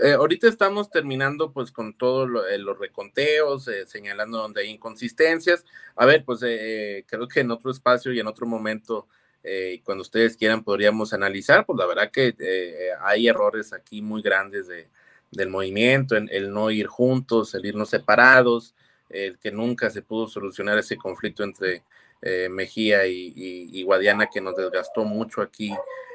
Eh, ahorita estamos terminando pues con todos eh, los reconteos, eh, señalando donde hay inconsistencias. A ver, pues creo que en otro espacio y en otro momento, cuando ustedes quieran, podríamos analizar, pues la verdad que hay errores aquí muy grandes de, del movimiento, en, el no ir juntos, el irnos separados, el que nunca se pudo solucionar ese conflicto entre eh, Mejía y, y, Guadiana que nos desgastó mucho aquí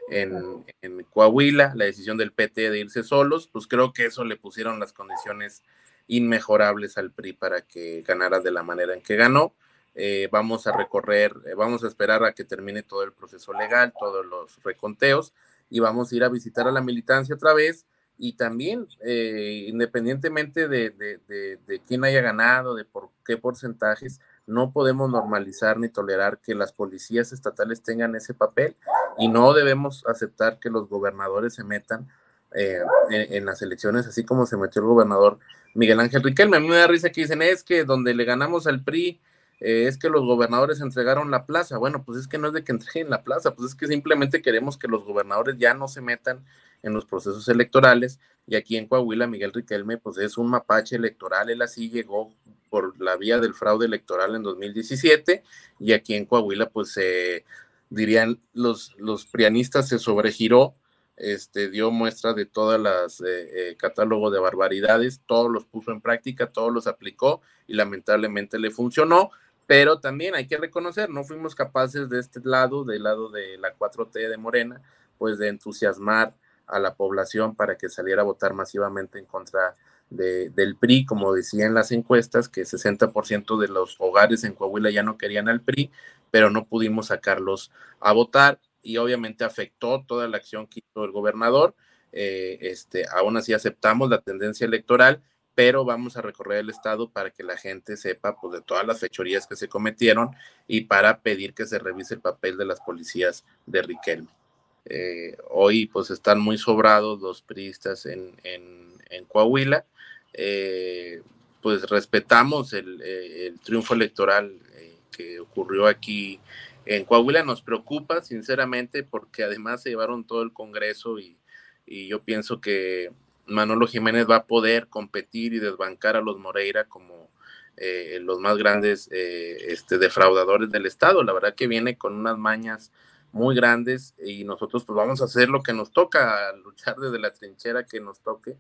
en, Coahuila, la decisión del PT de irse solos, pues creo que eso le pusieron las condiciones inmejorables al PRI para que ganara de la manera en que ganó. Eh, vamos a recorrer, eh, vamos a esperar a que termine todo el proceso legal, todos los reconteos, y vamos a ir a visitar a la militancia otra vez. Y también, independientemente de, de, de, de quién haya ganado, de por qué porcentajes, no podemos normalizar ni tolerar que las policías estatales tengan ese papel y no debemos aceptar que los gobernadores se metan eh, en, en, las elecciones, así como se metió el gobernador Miguel Ángel Riquelme. A mí me da risa que dicen, es que donde le ganamos al PRI, eh, es que los gobernadores entregaron la plaza. Bueno, pues es que no es de que entreguen la plaza, pues es que simplemente queremos que los gobernadores ya no se metan en los procesos electorales. Y aquí en Coahuila, Miguel Riquelme, pues es un mapache electoral, él así llegó por la vía del fraude electoral en 2017 y aquí en Coahuila pues eh, dirían los, los prianistas se sobregiró, este, dio muestra de todas las eh, eh, catálogo de barbaridades, todos los puso en práctica, todos los aplicó y lamentablemente le funcionó, pero también hay que reconocer, no fuimos capaces de este lado, del lado de la 4T de Morena, pues de entusiasmar a la población para que saliera a votar masivamente en contra de, del PRI, como decían las encuestas, que 60% de los hogares en Coahuila ya no querían al PRI, pero no pudimos sacarlos a votar y obviamente afectó toda la acción que hizo el gobernador. Eh, este, aún así aceptamos la tendencia electoral, pero vamos a recorrer el estado para que la gente sepa pues, de todas las fechorías que se cometieron y para pedir que se revise el papel de las policías de Riquelme. Eh, hoy pues están muy sobrados los priistas en, en Coahuila eh, pues respetamos el, eh, triunfo electoral eh, que ocurrió aquí en Coahuila. Nos preocupa, sinceramente, porque además se llevaron todo el Congreso y, y yo pienso que Manolo Jiménez va a poder competir y desbancar a los Moreira como eh, los más grandes eh, este, defraudadores del Estado. La verdad que viene con unas mañas muy grandes y nosotros pues vamos a hacer lo que nos toca, luchar desde la trinchera que nos toque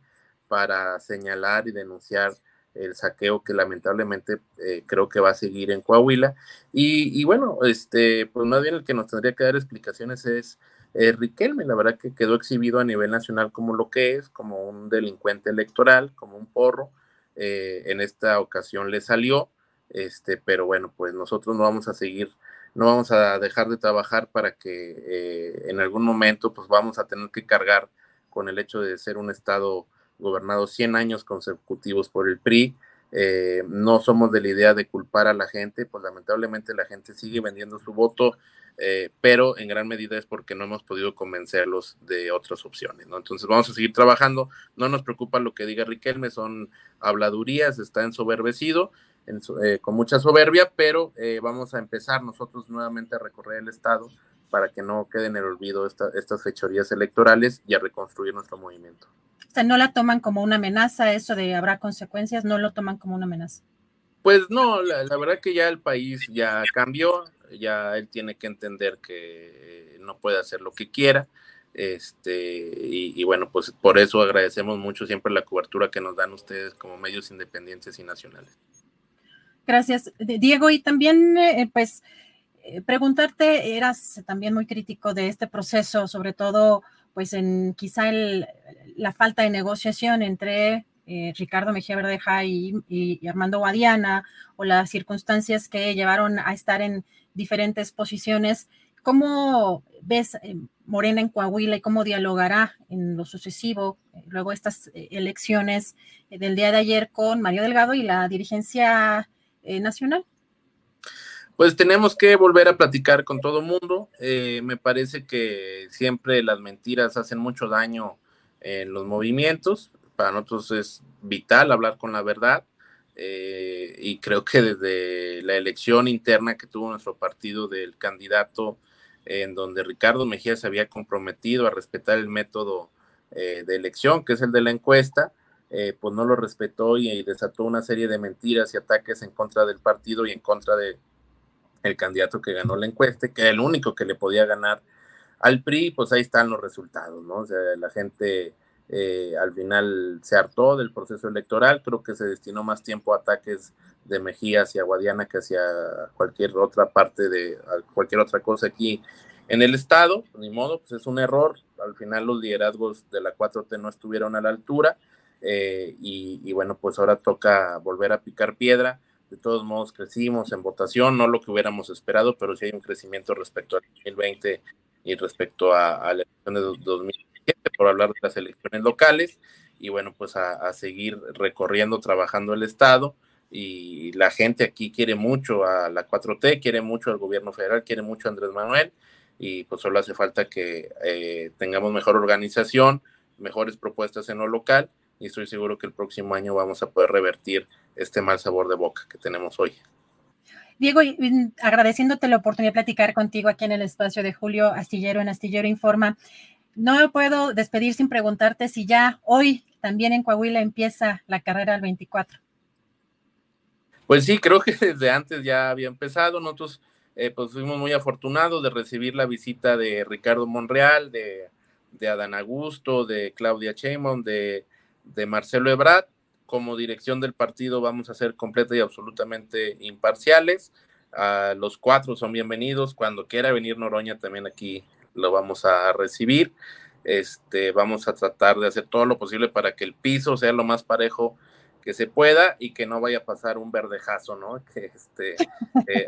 para señalar y denunciar el saqueo que lamentablemente eh, creo que va a seguir en Coahuila. Y, bueno, este, pues más bien el que nos tendría que dar explicaciones es eh, Riquelme, la verdad que quedó exhibido a nivel nacional como lo que es, como un delincuente electoral, como un porro. Eh, en esta ocasión le salió, este, pero bueno, pues nosotros no vamos a seguir, no vamos a dejar de trabajar para que en algún momento pues vamos a tener que cargar con el hecho de ser un estado gobernado 100 años consecutivos por el PRI. Eh, no somos de la idea de culpar a la gente, pues lamentablemente la gente sigue vendiendo su voto, eh, pero en gran medida es porque no hemos podido convencerlos de otras opciones, ¿no? Entonces vamos a seguir trabajando, no nos preocupa lo que diga Riquelme, son habladurías, está ensoberbecido, en, eh, con mucha soberbia, pero eh, vamos a empezar nosotros nuevamente a recorrer el estado para que no queden en el olvido estas fechorías electorales y a reconstruir nuestro movimiento. O sea, no la toman como una amenaza, eso de habrá consecuencias, no lo toman como una amenaza. Pues no, la, verdad que ya el país ya cambió, ya él tiene que entender que no puede hacer lo que quiera. Este, y, bueno, pues por eso agradecemos mucho siempre la cobertura que nos dan ustedes como medios independientes y nacionales. Gracias, Diego. Y también, eh, pues, eh, preguntarte, eras también muy crítico de este proceso, sobre todo, pues, en quizá el, la falta de negociación entre eh, Ricardo Mejía Verdeja y, Armando Guadiana, o las circunstancias que llevaron a estar en diferentes posiciones. ¿Cómo ves eh, Morena en Coahuila y cómo dialogará en lo sucesivo, eh, luego estas elecciones del día de ayer con Mario Delgado y la dirigencia nacional? Pues tenemos que volver a platicar con todo mundo. me parece que siempre las mentiras hacen mucho daño en los movimientos para nosotros es vital hablar con la verdad eh, y creo que desde la elección interna que tuvo nuestro partido del candidato en donde Ricardo Mejía se había comprometido a respetar el método eh, de elección, que es el de la encuesta, eh, pues no lo respetó y, desató una serie de mentiras y ataques en contra del partido y en contra de el candidato que ganó la encuesta, que era el único que le podía ganar al PRI, pues ahí están los resultados, ¿no? O sea, la gente eh, al final se hartó del proceso electoral, creo que se destinó más tiempo a ataques de Mejía hacia Guadiana que hacia cualquier otra parte de cualquier otra cosa aquí en el estado, ni modo, pues es un error, al final los liderazgos de la 4T no estuvieron a la altura eh, y, bueno, pues ahora toca volver a picar piedra, de todos modos crecimos en votación, no lo que hubiéramos esperado, pero sí hay un crecimiento respecto al 2020 y respecto a, a la elección de 2020 por hablar de las elecciones locales y bueno, pues a, seguir recorriendo, trabajando el Estado y la gente aquí quiere mucho a la 4T, quiere mucho al gobierno federal, quiere mucho a Andrés Manuel y pues solo hace falta que eh, tengamos mejor organización, mejores propuestas en lo local y estoy seguro que el próximo año vamos a poder revertir este mal sabor de boca que tenemos hoy. Diego, agradeciéndote la oportunidad de platicar contigo aquí en el espacio de Julio Astillero en Astillero Informa no puedo despedir sin preguntarte si ya hoy también en Coahuila empieza la carrera al 24. Pues sí, creo que desde antes ya había empezado. Nosotros eh, pues fuimos muy afortunados de recibir la visita de Ricardo Monreal, de, de Adán Augusto, de Claudia Sheinbaum, de, de Marcelo Ebrard. Como dirección del partido vamos a ser completa y absolutamente imparciales. los cuatro son bienvenidos. Cuando quiera venir Noroña también aquí lo vamos a recibir. Este, vamos a tratar de hacer todo lo posible para que el piso sea lo más parejo que se pueda y que no vaya a pasar un verdejazo, ¿no? Que este, eh,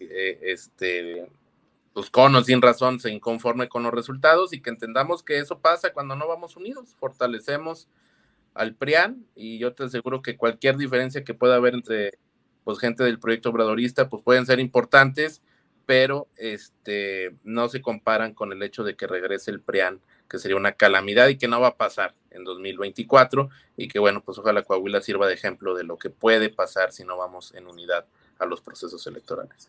eh, este, los conos sin razón se inconforme con los resultados y que entendamos que eso pasa cuando no vamos unidos, fortalecemos al PRIAN y yo te aseguro que cualquier diferencia que pueda haber entre pues gente del proyecto obradorista pues pueden ser importantes pero este, no se comparan con el hecho de que regrese el PRIAN, que sería una calamidad y que no va a pasar en 2024 y que bueno, pues ojalá Coahuila sirva de ejemplo de lo que puede pasar si no vamos en unidad a los procesos electorales.